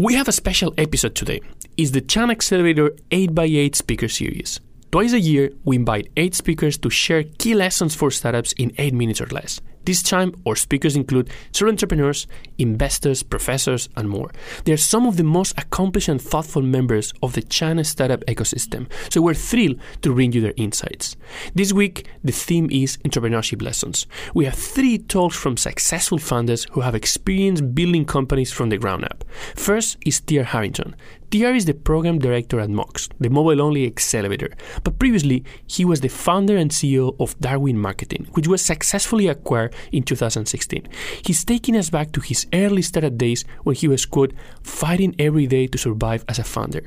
We have a special episode today. It's the China Accelerator 8x8 speaker series. Twice a year, we invite eight speakers to share key lessons for startups in eight minutes or less. This time, our speakers include serial entrepreneurs, investors, professors, and more. They are some of the most accomplished and thoughtful members of the China startup ecosystem, so we're thrilled to bring you their insights. This week, the theme is entrepreneurship lessons. We have three talks from successful founders who have experience building companies from the ground up. First is T.R. Harrington. TR is the program director at MOX, the mobile only accelerator, but previously he was the founder and CEO of Darwin Marketing, which was successfully acquired in 2016. He's taking us back to his early startup days when he was, quote, fighting every day to survive as a founder.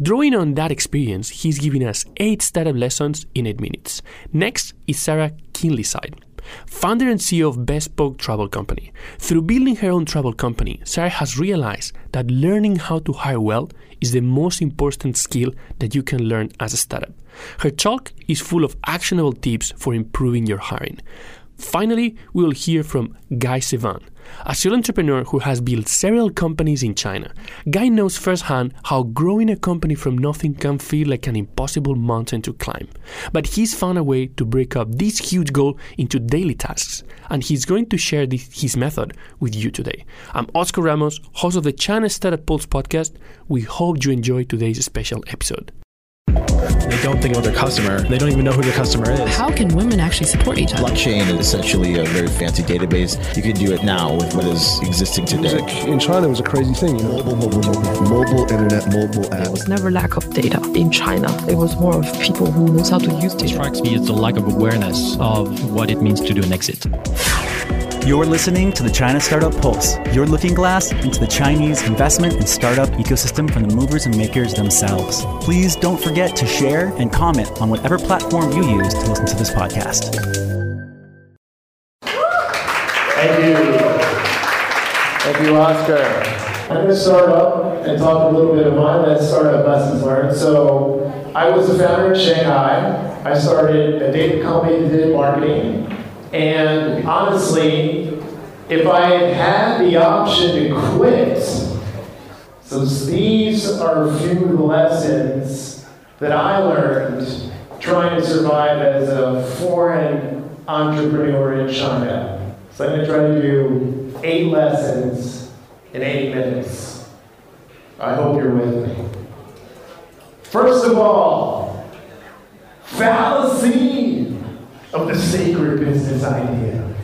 Drawing on that experience, he's giving us eight startup lessons in eight minutes. Next is Sarah Keenlyside founder and CEO of Bespoke Travel Company. Through building her own travel company, Sarah has realized that learning how to hire well is the most important skill that you can learn as a startup. Her talk is full of actionable tips for improving your hiring. Finally, we will hear from Guy Sivan, a serial entrepreneur who has built several companies in China. Guy knows firsthand how growing a company from nothing can feel like an impossible mountain to climb. But he's found a way to break up this huge goal into daily tasks, and he's going to share this, his method with you today. I'm Oscar Ramos, host of the China Startup Pulse podcast. We hope you enjoy today's special episode. They don't think about their customer. They don't even know who their customer is. How can women actually support each other? Blockchain is essentially a very fancy database. You can do it now with what is existing today. in China, it was a crazy thing. You know? Mobile, mobile, mobile, mobile internet, mobile There app. was never lack of data in China. It was more of people who knows how to use data. strikes me as the lack of awareness of what it means to do an exit. You're listening to the China Startup Pulse, your looking glass into the Chinese investment and startup ecosystem from the movers and makers themselves. Please don't forget to share and comment on whatever platform you use to listen to this podcast. Thank you. Thank you, Oscar. I'm going to start up and talk a little bit of my startup lessons learned. So, I was a founder in Shanghai. I started a data company that did marketing. And honestly, if I had had the option to quit, so these are a few lessons that I learned trying to survive as a foreign entrepreneur in China. So I'm going to try to do eight lessons in eight minutes. I hope you're with me. First of all, fallacy of the sacred business idea.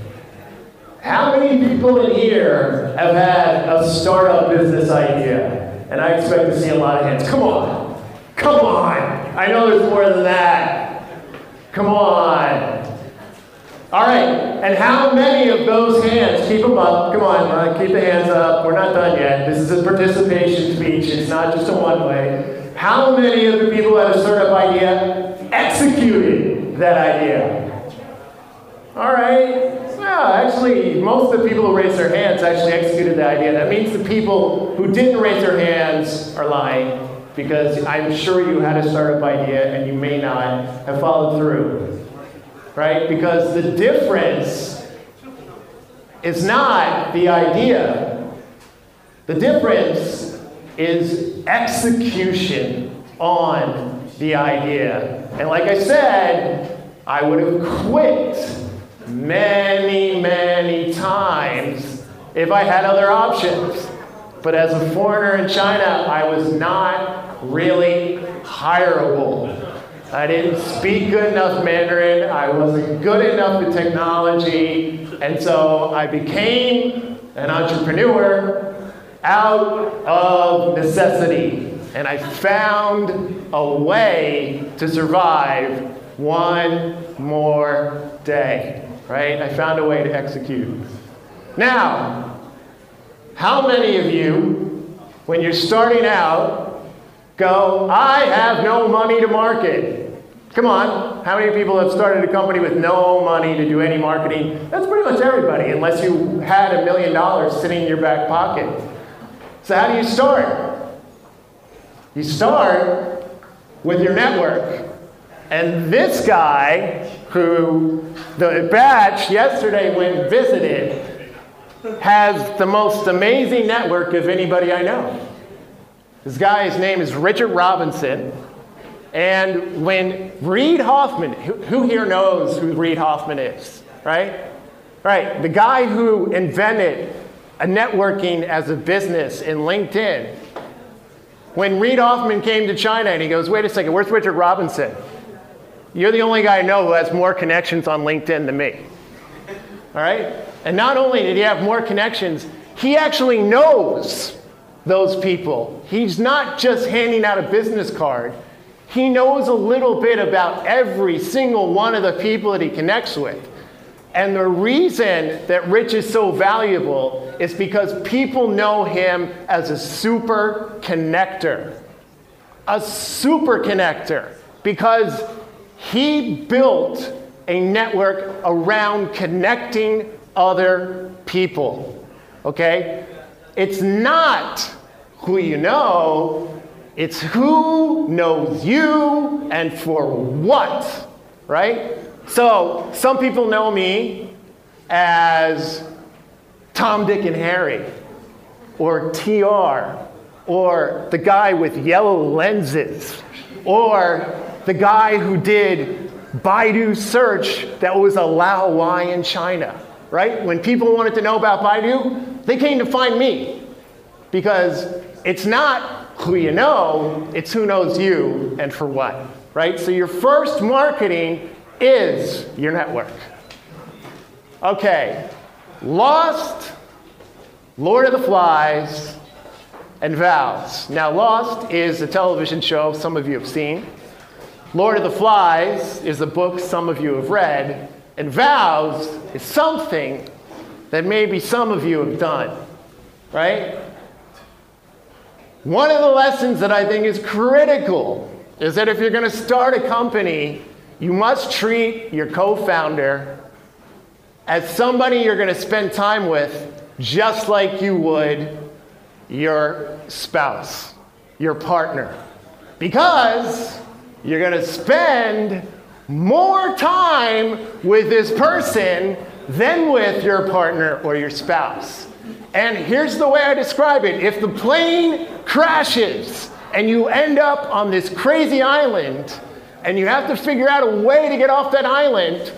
How many people in here have had a startup business idea? And I expect to see a lot of hands. Come on. Come on. I know there's more than that. Come on. All right. And how many of those hands, keep them up. Come on. uh, keep the hands up. We're not done yet. This is a participation speech. It's not just a one way. How many of the people had a startup idea executed that idea? All right. Well, actually, most of the people who raised their hands actually executed the idea. That means the people who didn't raise their hands are lying because I'm sure you had a startup idea and you may not have followed through. Right? Because the difference is not the idea, the difference is execution on the idea. And like I said, I would have quit many, many times if I had other options. But as a foreigner in China, I was not really hireable. I didn't speak good enough Mandarin, I wasn't good enough at technology, and so I became an entrepreneur out of necessity. And I found a way to survive one more day, right? I found a way to execute. Now, how many of you, when you're starting out, go, I have no money to market? Come on, how many people have started a company with no money to do any marketing? That's pretty much everybody, unless you had a million dollars sitting in your back pocket. So, how do you start? You start with your network. And this guy, who the batch yesterday went visited, has the most amazing network of anybody I know. This guy, his name is Richard Robinson. And when Reid Hoffman, who, who here knows who Reid Hoffman is, right? Right, the guy who invented a networking as a business in LinkedIn. When Reid Hoffman came to China and he goes, wait a second, where's Richard Robinson? You're the only guy I know who has more connections on LinkedIn than me. All right? And not only did he have more connections, he actually knows those people. He's not just handing out a business card. He knows a little bit about every single one of the people that he connects with. And the reason that Rich is so valuable is because people know him as a super connector. A super connector. Because he built a network around connecting other people. Okay? It's not who you know, it's who knows you and for what, right? So, some people know me as Tom, Dick, and Harry, or TR, or the guy with yellow lenses, or the guy who did Baidu search that was a laowai in China, right? When people wanted to know about Baidu, they came to find me because it's not who you know, it's who knows you and for what, right? So your first marketing is your network. Okay, Lost, Lord of the Flies, and Vows. Now, Lost is a television show some of you have seen. Lord of the Flies is a book some of you have read. And Vows is something that maybe some of you have done, right? One of the lessons that I think is critical is that if you're going to start a company, you must treat your co founder as somebody you're going to spend time with just like you would your spouse, your partner. Because you're going to spend more time with this person than with your partner or your spouse. And here's the way I describe it if the plane crashes and you end up on this crazy island, and you have to figure out a way to get off that island,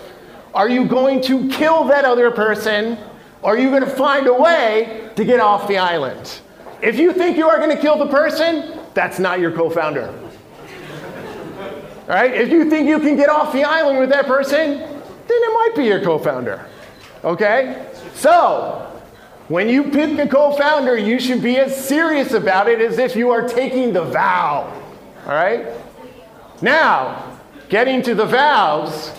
are you going to kill that other person or are you going to find a way to get off the island? If you think you are going to kill the person, that's not your co founder. Right? If you think you can get off the island with that person, then it might be your co founder. Okay? So, when you pick a co founder, you should be as serious about it as if you are taking the vow. All right? Now, getting to the vows,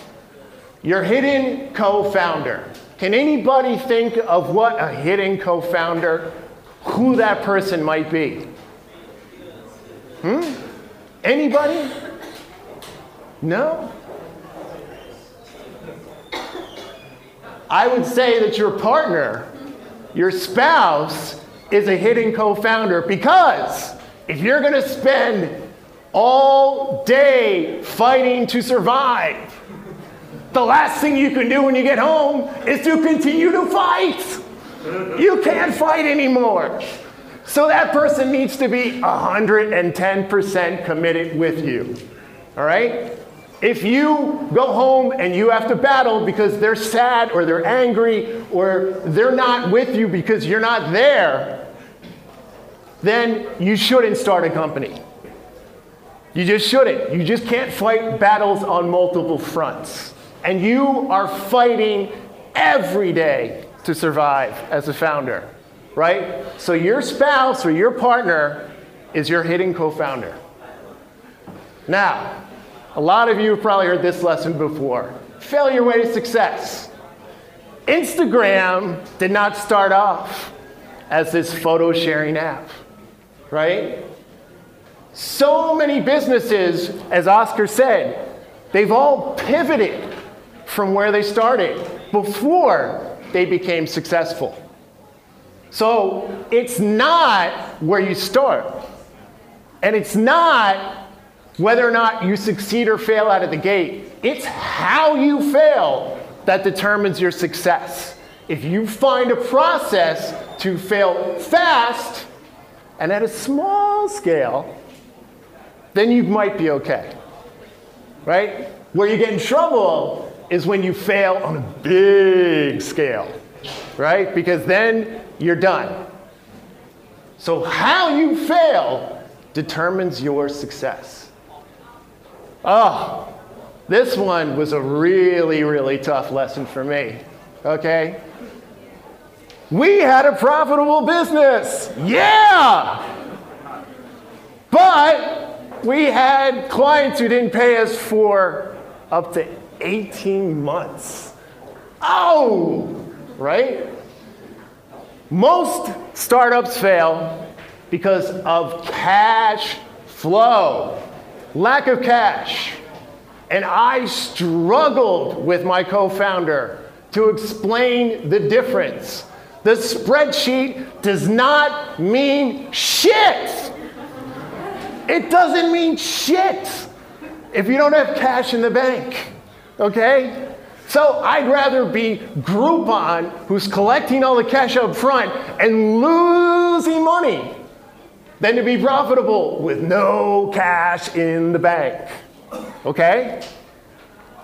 your hidden co founder. Can anybody think of what a hidden co founder, who that person might be? Hmm? Anybody? No? I would say that your partner, your spouse, is a hidden co founder because if you're going to spend all day fighting to survive. The last thing you can do when you get home is to continue to fight. You can't fight anymore. So that person needs to be 110% committed with you. All right? If you go home and you have to battle because they're sad or they're angry or they're not with you because you're not there, then you shouldn't start a company. You just shouldn't. You just can't fight battles on multiple fronts. And you are fighting every day to survive as a founder, right? So your spouse or your partner is your hidden co founder. Now, a lot of you have probably heard this lesson before failure way to success. Instagram did not start off as this photo sharing app, right? So many businesses, as Oscar said, they've all pivoted from where they started before they became successful. So it's not where you start. And it's not whether or not you succeed or fail out of the gate. It's how you fail that determines your success. If you find a process to fail fast, and at a small scale, then you might be okay. Right? Where you get in trouble is when you fail on a big scale, right? Because then you're done. So, how you fail determines your success. Oh, this one was a really, really tough lesson for me, okay? We had a profitable business, yeah! But we had clients who didn't pay us for up to 18 months. Oh, right? Most startups fail because of cash flow, lack of cash. And I struggled with my co founder to explain the difference. The spreadsheet does not mean shit. It doesn't mean shit if you don't have cash in the bank, okay? So I'd rather be Groupon, who's collecting all the cash up front and losing money, than to be profitable with no cash in the bank. Okay?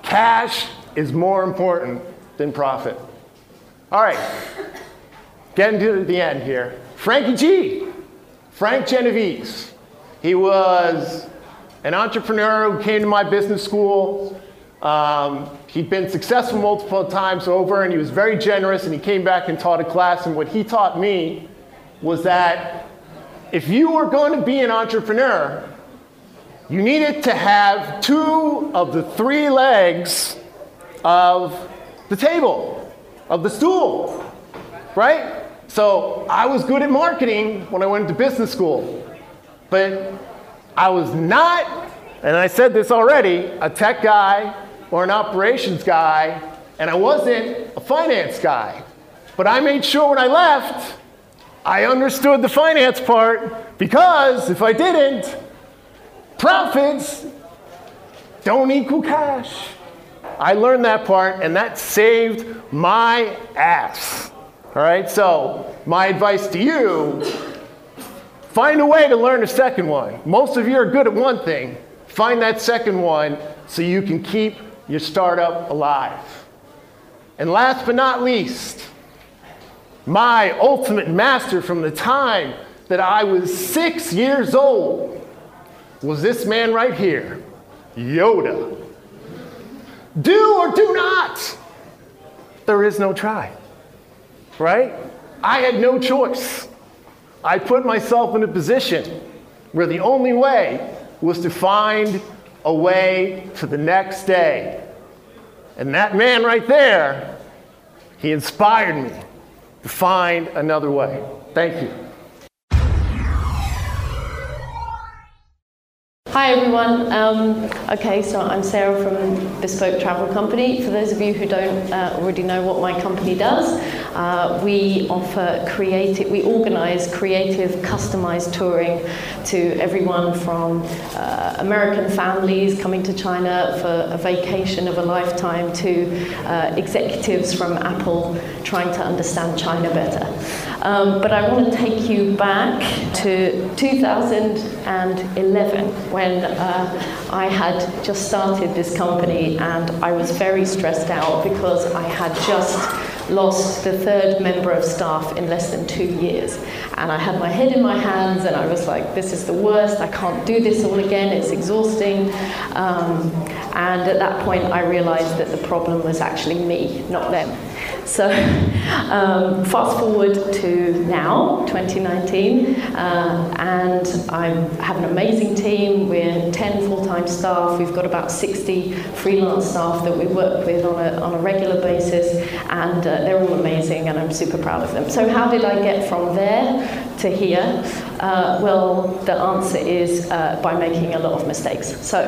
Cash is more important than profit. All right, getting to the end here. Frankie G, Frank Genovese. He was an entrepreneur who came to my business school. Um, he'd been successful multiple times over, and he was very generous, and he came back and taught a class. And what he taught me was that if you were going to be an entrepreneur, you needed to have two of the three legs of the table, of the stool, right? So I was good at marketing when I went to business school, but I was not, and I said this already, a tech guy or an operations guy, and I wasn't a finance guy. But I made sure when I left, I understood the finance part because if I didn't, profits don't equal cash. I learned that part, and that saved my ass. All right, so my advice to you find a way to learn a second one. Most of you are good at one thing. Find that second one so you can keep your startup alive. And last but not least, my ultimate master from the time that I was six years old was this man right here, Yoda. Do or do not. There is no try, right? I had no choice. I put myself in a position where the only way was to find a way to the next day. And that man right there, he inspired me find another way. Thank you. Hi everyone. Um, okay, so I'm Sarah from Bespoke Travel Company. For those of you who don't uh, already know what my company does, uh, we offer creative, we organise creative, customised touring to everyone from uh, American families coming to China for a vacation of a lifetime to uh, executives from Apple trying to understand China better. Um, but I want to take you back to 2011 when uh, I had just started this company and I was very stressed out because I had just lost the third member of staff in less than two years. And I had my head in my hands and I was like, this is the worst, I can't do this all again, it's exhausting. Um, and at that point, I realized that the problem was actually me, not them. So, um, fast forward to now, 2019, uh, and I have an amazing team. We're 10 full time staff. We've got about 60 freelance staff that we work with on a, on a regular basis, and uh, they're all amazing, and I'm super proud of them. So, how did I get from there to here? Uh, well, the answer is uh, by making a lot of mistakes. So,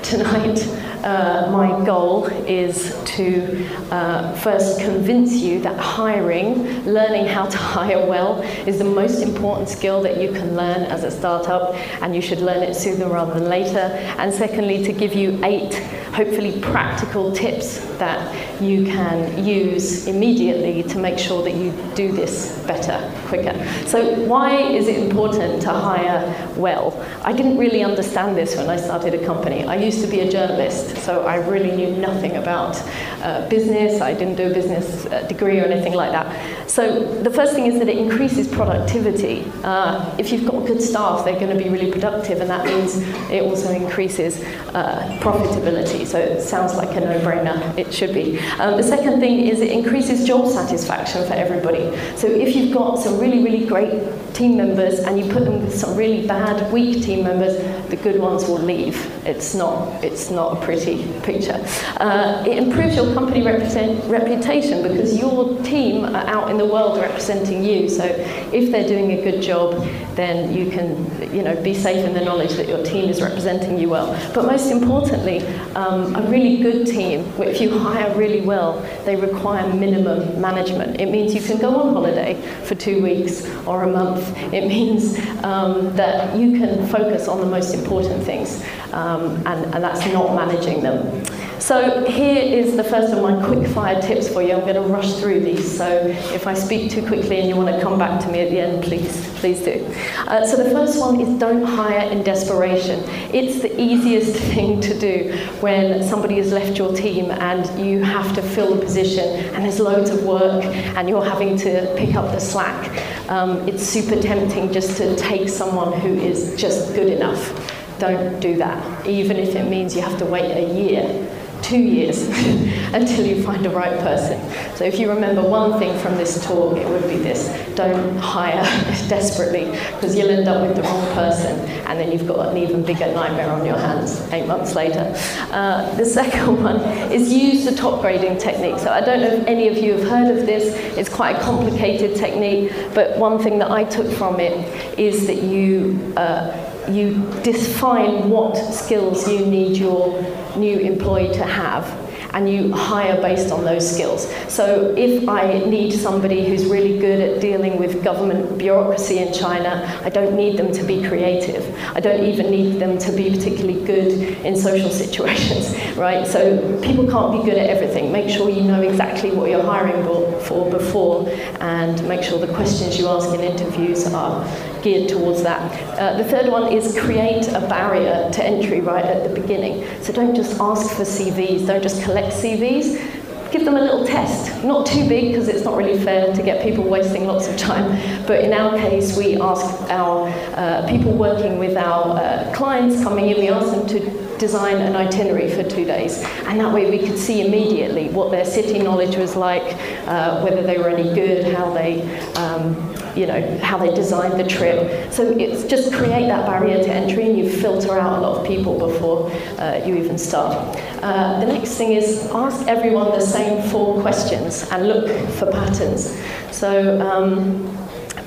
tonight, uh, my goal is to uh, first convince you that hiring, learning how to hire well, is the most important skill that you can learn as a startup, and you should learn it sooner rather than later. And secondly, to give you eight hopefully practical tips that you can use immediately to make sure that you do this better quicker. So, why is it important to hire well? I didn't really understand this when I started a company. I used to be a journalist, so I really knew nothing about uh, business. I didn't do a business uh, degree or anything like that. So, the first thing is that it increases productivity. Uh, if you've got good staff, they're going to be really productive, and that means it also increases uh, profitability. So, it sounds like a no brainer. It should be. Um, the second thing is it increases job satisfaction for everybody. So, if you've got some really, really great team members and you put them with some really bad, weak team members, the good ones will leave. It's not, it's not a pretty picture. Uh, it improves your company reputation because your team are out in the world representing you. So if they're doing a good job, then you can you know, be safe in the knowledge that your team is representing you well. But most importantly, um, a really good team, if you hire really well, they require minimum management. It means you can go on holiday for two weeks or a month. It means um, that you can focus on the most important things, um, and, and that's not managing them. So here is the first of my quick fire tips for you. I'm going to rush through these, so if I speak too quickly and you want to come back to me at the end, please, please do. Uh, so the first one is don't hire in desperation. It's the easiest thing to do when somebody has left your team and you have to fill the position and there's loads of work and you're having to pick up the slack. Um, it's super tempting just to take someone who is just good enough. Don't do that, even if it means you have to wait a year two years until you find the right person. So if you remember one thing from this talk, it would be this. Don't hire desperately because you'll end up with the wrong person and then you've got an even bigger nightmare on your hands eight months later. Uh, the second one is use the top grading technique. So I don't know if any of you have heard of this. It's quite a complicated technique, but one thing that I took from it is that you uh, you define what skills you need your new employee to have and you hire based on those skills. So if I need somebody who's really good at dealing with government bureaucracy in China, I don't need them to be creative. I don't even need them to be particularly good in social situations, right? So people can't be good at everything. Make sure you know exactly what you're hiring for before and make sure the questions you ask in interviews are geared towards that. Uh, the third one is create a barrier to entry right at the beginning. So don't just ask for CVs, don't just collect CVs. Give them a little test, not too big because it's not really fair to get people wasting lots of time. But in our case, we ask our uh, people working with our uh, clients coming in, we ask them to design an itinerary for two days. And that way we could see immediately what their city knowledge was like, uh, whether they were any good, how they, um, you know, how they designed the trip. So it's just create that barrier to entry and you filter out a lot of people before uh, you even start. Uh, the next thing is ask everyone the same four questions and look for patterns. So um,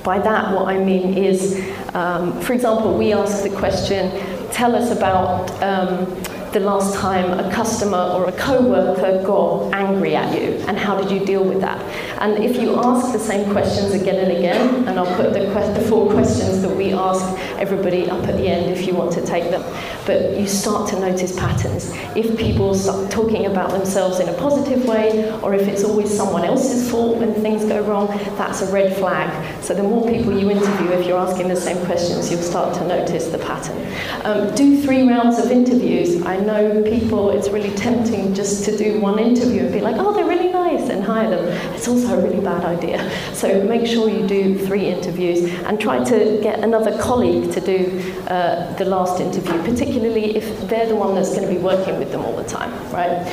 by that, what I mean is, um, for example, we ask the question, tell us about um, the last time a customer or a co-worker got angry at you and how did you deal with that? And if you ask the same questions again and again and i'll put the, the four questions that we ask everybody up at the end if you want to take them. But you start to notice patterns. If people start talking about themselves in a positive way or if it's always someone else's fault when things go wrong that's a red flag. So the more people you interview if you're asking the same questions you'll start to notice the pattern. Um, do three rounds of interviews. I know people, it's really tempting just to do one interview and be like, oh, they're really nice, and hire them. It's also a really bad idea. So make sure you do three interviews and try to get another colleague to do uh, the last interview, particularly if they're the one that's going to be working with them all the time, right?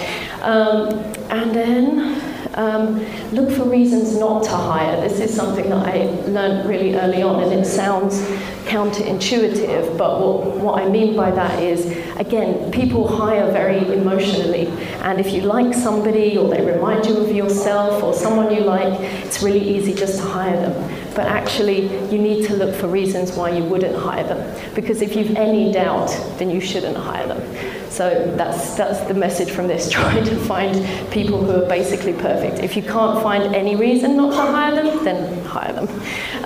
Um, and then um, look for reasons not to hire. This is something that I learned really early on, and it sounds counterintuitive, but what, what I mean by that is, again, people hire very emotionally, and if you like somebody or they remind you of yourself or someone you like, it's really easy just to hire them. But actually, you need to look for reasons why you wouldn't hire them, because if you've any doubt, then you shouldn't hire them. So that's, that's the message from this, trying to find people who are basically perfect. If you can't find any reason not to hire them, then hire them.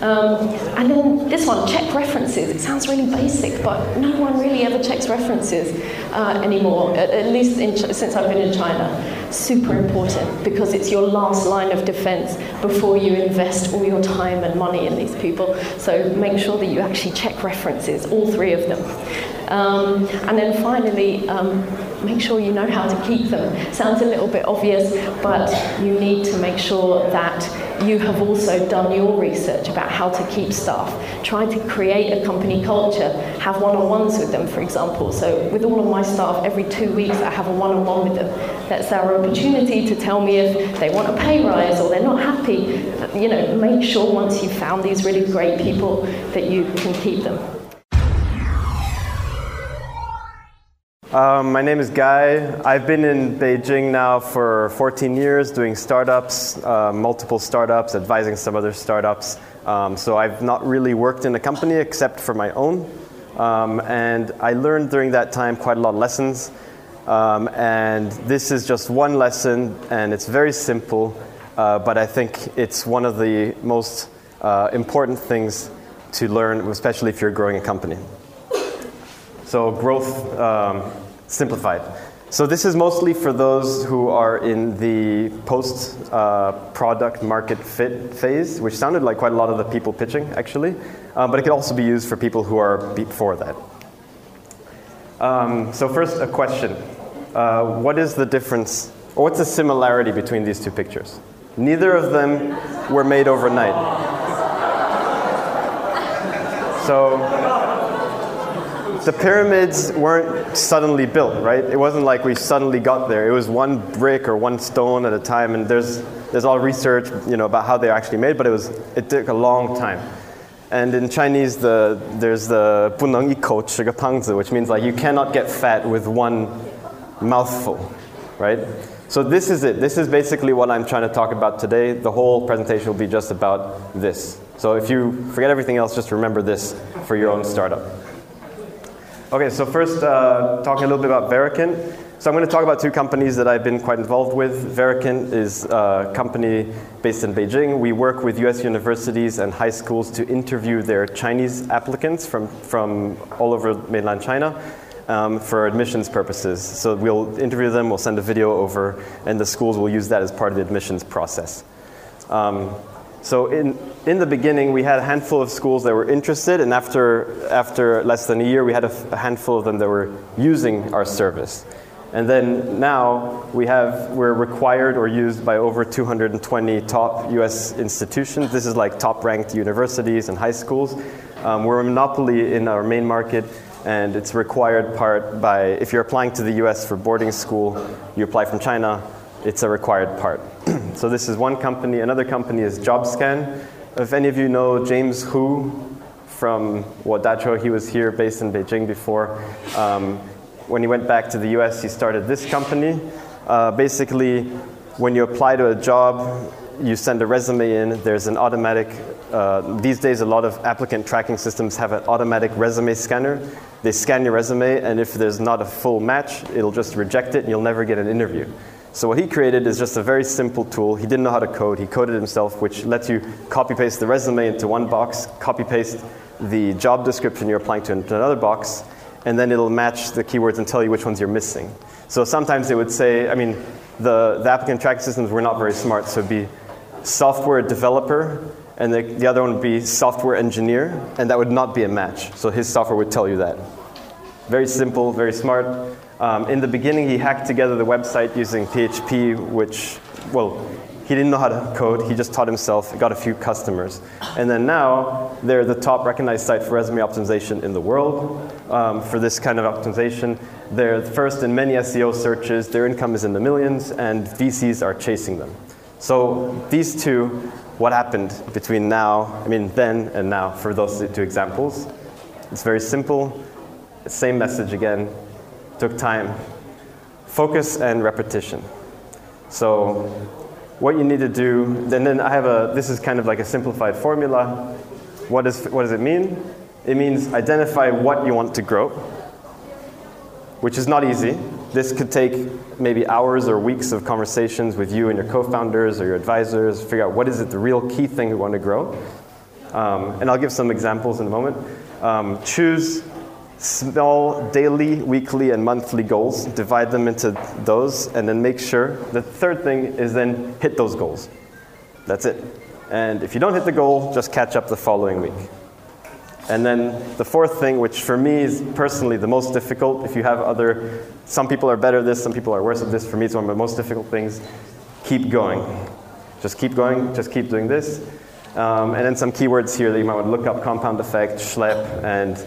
Um, and then this one, check references. It sounds really basic, but no one really ever checks references uh, anymore, at, at least in, since I've been in China. Super important because it's your last line of defense before you invest all your time and money in these people. So make sure that you actually check references, all three of them. Um, and then finally, um, make sure you know how to keep them. Sounds a little bit obvious, but you need to make sure that you have also done your research about how to keep staff. Try to create a company culture, have one on ones with them, for example. So, with all of my staff, every two weeks I have a one on one with them. That's our opportunity to tell me if they want a pay rise or they're not happy. You know, make sure once you've found these really great people that you can keep them. Um, my name is Guy. I've been in Beijing now for 14 years doing startups, uh, multiple startups, advising some other startups. Um, so I've not really worked in a company except for my own. Um, and I learned during that time quite a lot of lessons. Um, and this is just one lesson, and it's very simple, uh, but I think it's one of the most uh, important things to learn, especially if you're growing a company. So, growth um, simplified. So this is mostly for those who are in the post uh, product market fit phase, which sounded like quite a lot of the people pitching actually, uh, but it could also be used for people who are before that. Um, so first, a question: uh, What is the difference, or what's the similarity between these two pictures? Neither of them were made overnight. So the pyramids weren't suddenly built, right? It wasn't like we suddenly got there. It was one brick or one stone at a time, and there's there's all research, you know, about how they're actually made, but it was it took a long time. And in Chinese, the there's the 不能一口吃个胖子, which means like you cannot get fat with one mouthful, right? So this is it. This is basically what I'm trying to talk about today. The whole presentation will be just about this. So if you forget everything else, just remember this for your own startup. Okay, so first, uh, talking a little bit about Vericant. So I'm going to talk about two companies that I've been quite involved with. Vericant is a company based in Beijing. We work with US universities and high schools to interview their Chinese applicants from, from all over mainland China um, for admissions purposes. So we'll interview them, we'll send a video over, and the schools will use that as part of the admissions process. Um, so in, in the beginning, we had a handful of schools that were interested, and after, after less than a year, we had a, handful of them that were using our service. And then now we have, we're required or used by over 220 top US institutions. This is like top ranked universities and high schools. Um, we're a monopoly in our main market, and it's required part by, if you're applying to the US for boarding school, you apply from China, it's a required part. so this is one company. Another company is JobScan. If any of you know James Hu from Wadacho, he was here based in Beijing before. Um, when he went back to the US, he started this company. Uh, basically, when you apply to a job, you send a resume in, there's an automatic, uh, these days a lot of applicant tracking systems have an automatic resume scanner. They scan your resume, and if there's not a full match, it'll just reject it, and you'll never get an interview. So what he created is just a very simple tool. He didn't know how to code. He coded himself, which lets you copy paste the resume into one box, copy paste the job description you're applying to into another box, and then it'll match the keywords and tell you which ones you're missing. So sometimes it would say, I mean, the, the applicant tracking systems were not very smart, so it'd be software developer, and the, the other one would be software engineer, and that would not be a match. So his software would tell you that. Very simple, very smart. Um, in the beginning, he hacked together the website using PHP, which, well, he didn't know how to code. He just taught himself, got a few customers. And then now, they're the top recognized site for resume optimization in the world um, for this kind of optimization. They're first in many SEO searches. Their income is in the millions, and VCs are chasing them. So these two, what happened between now, I mean, then and now, for those two examples? It's very simple. Same message again took time, focus and repetition. So what you need to do, and then I have a, this is kind of like a simplified formula. What, is, what does it mean? It means identify what you want to grow, which is not easy. This could take maybe hours or weeks of conversations with you and your co-founders or your advisors, figure out what is it the real key thing you want to grow. Um, and I'll give some examples in a moment. Um, choose small daily, weekly, and monthly goals, divide them into those, and then make sure. The third thing is then hit those goals. That's it. And if you don't hit the goal, just catch up the following week. And then the fourth thing, which for me is personally the most difficult, if you have other, some people are better at this, some people are worse at this. For me, it's one of the most difficult things. Keep going. Just keep going, just keep doing this. Um, and then some keywords here that you might want to look up compound effect, schlep, and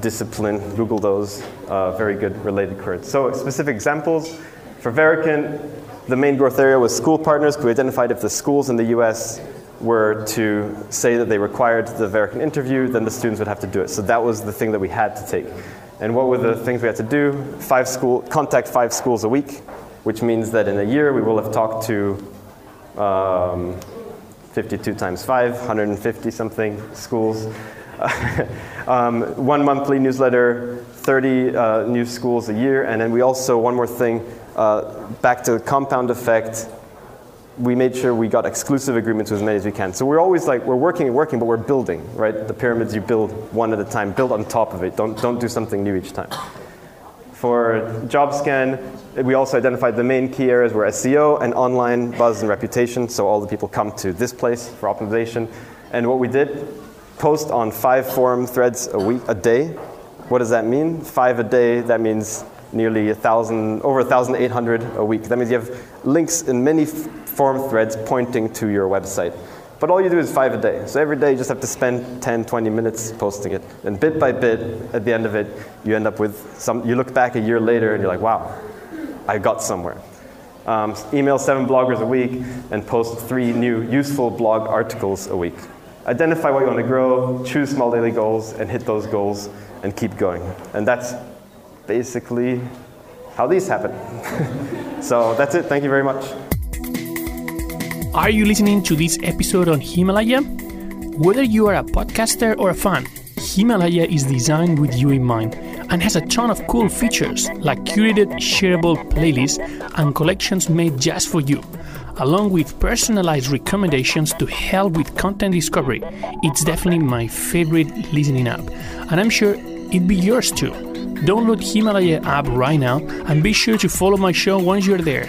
discipline. Google those. Uh, very good related words. So, specific examples. For Vericant, the main growth area was school partners. We identified if the schools in the US were to say that they required the Vericant interview, then the students would have to do it. So that was the thing that we had to take. And what were the things we had to do? Five school, contact five schools a week, which means that in a year we will have talked to um, 52 times 5, 150 something schools. um, one monthly newsletter, 30 uh, new schools a year, and then we also, one more thing, uh, back to the compound effect, we made sure we got exclusive agreements with as many as we can. So we're always like, we're working and working, but we're building, right? The pyramids you build one at a time, build on top of it. Don't, don't do something new each time. For JobScan, we also identified the main key areas were SEO and online buzz and reputation. So all the people come to this place for optimization. And what we did, post on five forum threads a week, a day. What does that mean? Five a day, that means nearly a thousand, over 1,800 a week. That means you have links in many forum threads pointing to your website. But all you do is five a day. So every day you just have to spend 10, 20 minutes posting it. And bit by bit, at the end of it, you end up with some, you look back a year later and you're like, wow, I got somewhere. Um, email seven bloggers a week and post three new useful blog articles a week. Identify what you want to grow, choose small daily goals, and hit those goals and keep going. And that's basically how these happen. so that's it. Thank you very much. Are you listening to this episode on Himalaya? Whether you are a podcaster or a fan, Himalaya is designed with you in mind and has a ton of cool features like curated, shareable playlists and collections made just for you, along with personalized recommendations to help with content discovery. It's definitely my favorite listening app, and I'm sure it'd be yours too. Download Himalaya app right now and be sure to follow my show once you're there.